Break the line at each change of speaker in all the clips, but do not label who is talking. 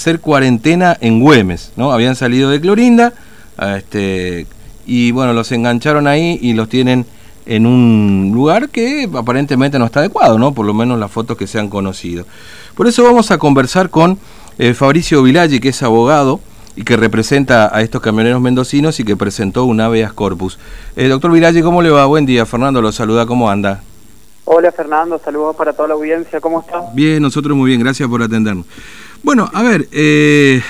hacer cuarentena en Güemes, ¿no? Habían salido de Clorinda, este, y bueno, los engancharon ahí y los tienen en un lugar que aparentemente no está adecuado, ¿no? Por lo menos las fotos que se han conocido. Por eso vamos a conversar con eh, Fabricio Vilaggi, que es abogado y que representa a estos camioneros mendocinos y que presentó un habeas corpus. Eh, doctor Vilaggi, ¿cómo le va? Buen día, Fernando lo saluda, ¿cómo anda?
Hola Fernando, saludos para toda la audiencia, ¿cómo está?
Bien, nosotros muy bien, gracias por atendernos. Bueno, a ver, eh,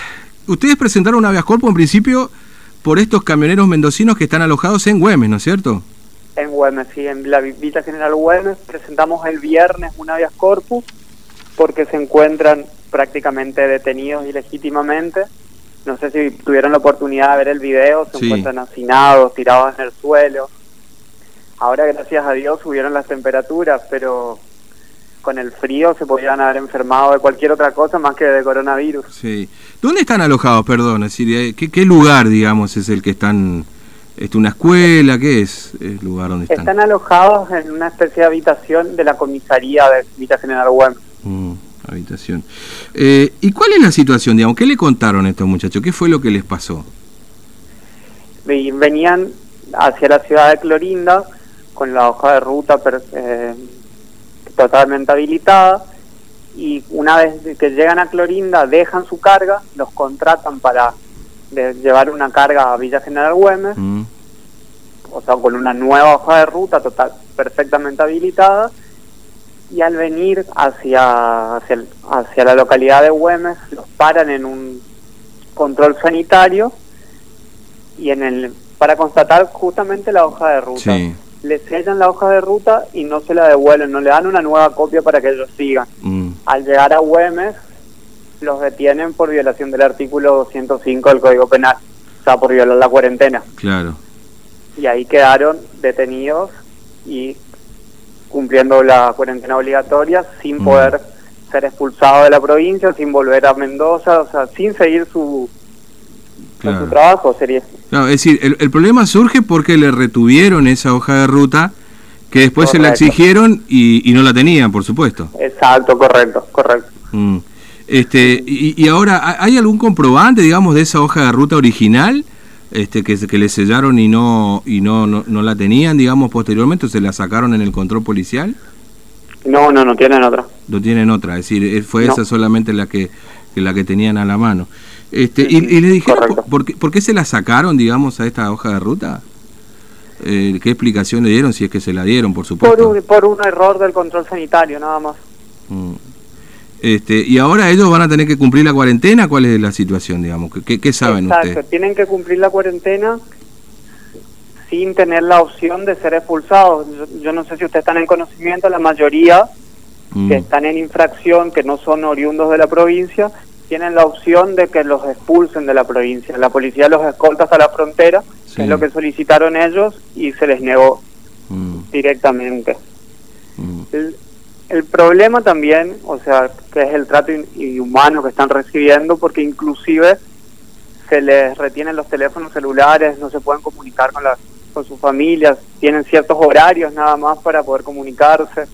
ustedes presentaron un habeas corpus en principio por estos camioneros mendocinos que están alojados en Güemes, ¿no es cierto?
En Güemes, sí, en la Villa General Güemes presentamos el viernes un habeas corpus porque se encuentran prácticamente detenidos ilegítimamente. No sé si tuvieron la oportunidad de ver el video, se
Sí.
encuentran hacinados, tirados en el suelo. Ahora, gracias a Dios, subieron las temperaturas, pero con el frío se podían haber enfermado de cualquier otra cosa más que de coronavirus.
Sí. ¿Dónde están alojados, perdón? Es decir, eh, ¿qué, qué lugar, digamos, es el que están? ¿Es una escuela? ¿Qué es el lugar donde están?
Están alojados en una especie de habitación de la comisaría de Villa General Güemes.
Mm, habitación. Eh, ¿Y cuál es la situación, digamos? ¿Qué le contaron a estos muchachos? ¿Qué fue lo que les pasó?
venían hacia la ciudad de Clorinda con la hoja de ruta per- eh, totalmente habilitada y una vez que llegan a Clorinda dejan su carga, los contratan para de- llevar una carga a Villa General Güemes,
Mm,
o sea, con una nueva hoja de ruta total perfectamente habilitada. Y al venir hacia hacia, el- hacia la localidad de Güemes los paran en un control sanitario y en el para constatar justamente la hoja de ruta.
Sí.
Le sellan la hoja de ruta y no se la devuelven no le dan una nueva copia para que ellos sigan
mm,
al llegar a Güemes los detienen por violación del artículo 205 del Código Penal o sea por violar la cuarentena
claro.
y ahí quedaron detenidos y cumpliendo la cuarentena obligatoria sin
Mm.
poder ser expulsados de la provincia, sin volver a Mendoza, o sea, sin seguir su, con
Claro.
su trabajo, sería.
Claro, es decir, el, el problema surge porque le retuvieron esa hoja de ruta que después se la exigieron y, y no la tenían, por supuesto.
Exacto, correcto, correcto.
Mm. Este, y, y ahora, ¿ha- ¿hay algún comprobante, digamos, de esa hoja de ruta original este, que, se- que le sellaron y no y no, no, no la tenían, digamos, posteriormente, o se la sacaron en el control policial?
No, no, no tienen otra.
No tienen otra, es decir, eh, fue
No.
esa solamente la que, que la que tenían a la mano. Este, y, y le dijeron, por, por qué, por qué se la sacaron, digamos, a esta hoja de ruta? Eh, ¿Qué explicación le dieron? Si es que se la dieron, por
Por
supuesto.
un, por un error del control sanitario, nada más.
Mm. Este, y ahora ellos van a tener que cumplir la cuarentena. ¿Cuál es la situación, digamos? ¿Qué- ¿Qué, qué saben
Exacto,
ustedes?
tienen que cumplir la cuarentena sin tener la opción de ser expulsados. Yo, yo no sé si ustedes están en conocimiento, la mayoría
Mm.
que están en infracción, que no son oriundos de la provincia, tienen la opción de que los expulsen de la provincia. La policía los escolta hasta la frontera,
Sí.
que es lo que solicitaron ellos, y se les negó
Mm,
directamente.
mm.
El, el problema también, o sea, que es el trato in- inhumano que están recibiendo, porque inclusive se les retienen los teléfonos celulares, no se pueden comunicar con, la, con sus familias, tienen ciertos horarios nada más para poder comunicarse.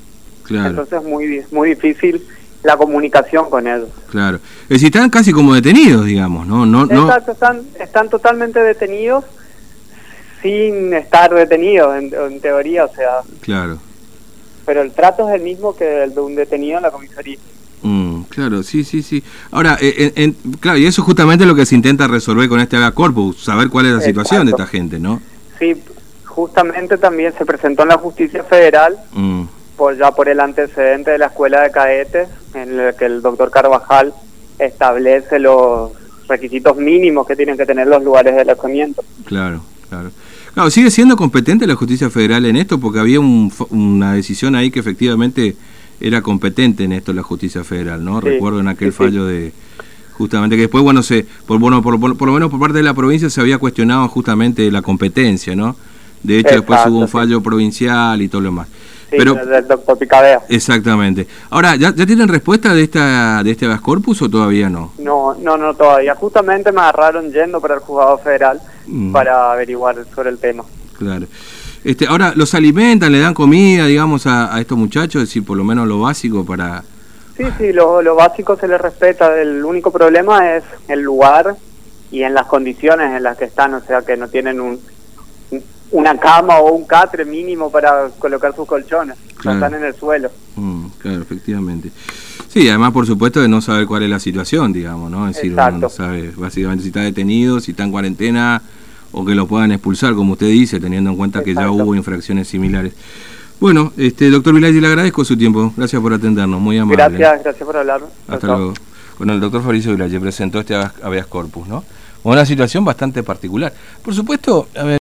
Claro,
Entonces es muy, muy difícil la comunicación con ellos.
claro. Es decir, están casi como detenidos, digamos, ¿no? no, no
Exacto, están, están totalmente detenidos sin estar detenidos en, en teoría, o sea,
Claro.
pero el trato es el mismo que el de un detenido en la comisaría.
Mm, claro, sí, sí, sí. Ahora, eh, en- en- claro, y eso es justamente lo que se intenta resolver con este habeas corpus, saber cuál es la situación de esta gente, ¿no?
Sí, justamente también se presentó en la justicia federal
Mm,
por ya por el antecedente de la escuela de cadetes en el que el doctor Carvajal establece los requisitos mínimos que tienen que tener los lugares de alojamiento.
claro, claro. Claro, sigue siendo competente la justicia federal en esto porque había un una decisión ahí que efectivamente era competente en esto la justicia federal, ¿no?
Sí,
Recuerdo en aquel
sí,
fallo de justamente que después bueno se por bueno por, por- por lo menos por parte de la provincia se había cuestionado justamente la competencia, ¿no? De hecho después hubo un
sí.
fallo provincial y todo lo demás.
Sí,
Pero
del doctor Picabea.
exactamente. Ahora, ¿ya, ya tienen respuesta de esta de este habeas corpus o todavía no?
No, no, no todavía. Justamente me agarraron yendo para el juzgado federal
Mm.
para averiguar sobre el tema.
Claro. Este, ahora, ¿los alimentan, le dan comida, digamos, a, a estos muchachos? Es decir, por lo menos lo básico para,
Sí, sí, lo, lo básico se les respeta. El único problema es el lugar y en las condiciones en las que están, o sea, que no tienen un, una cama o un catre mínimo para colocar sus colchones,
Claro.
están en el suelo.
Mm, claro, efectivamente. Sí, además, por supuesto, de no saber cuál es la situación, digamos, ¿no? Es decir, uno no sabe básicamente si está detenido, si está en cuarentena o que lo puedan expulsar, como usted dice, teniendo en cuenta que ya hubo infracciones similares. Bueno, este doctor Vilayi, le agradezco su tiempo. Gracias por atendernos, muy amable.
Gracias, gracias por hablar.
Hasta luego. Bueno, el doctor Fabricio Vilayi presentó este habeas corpus, ¿no? Una situación bastante particular. Por supuesto, a ver,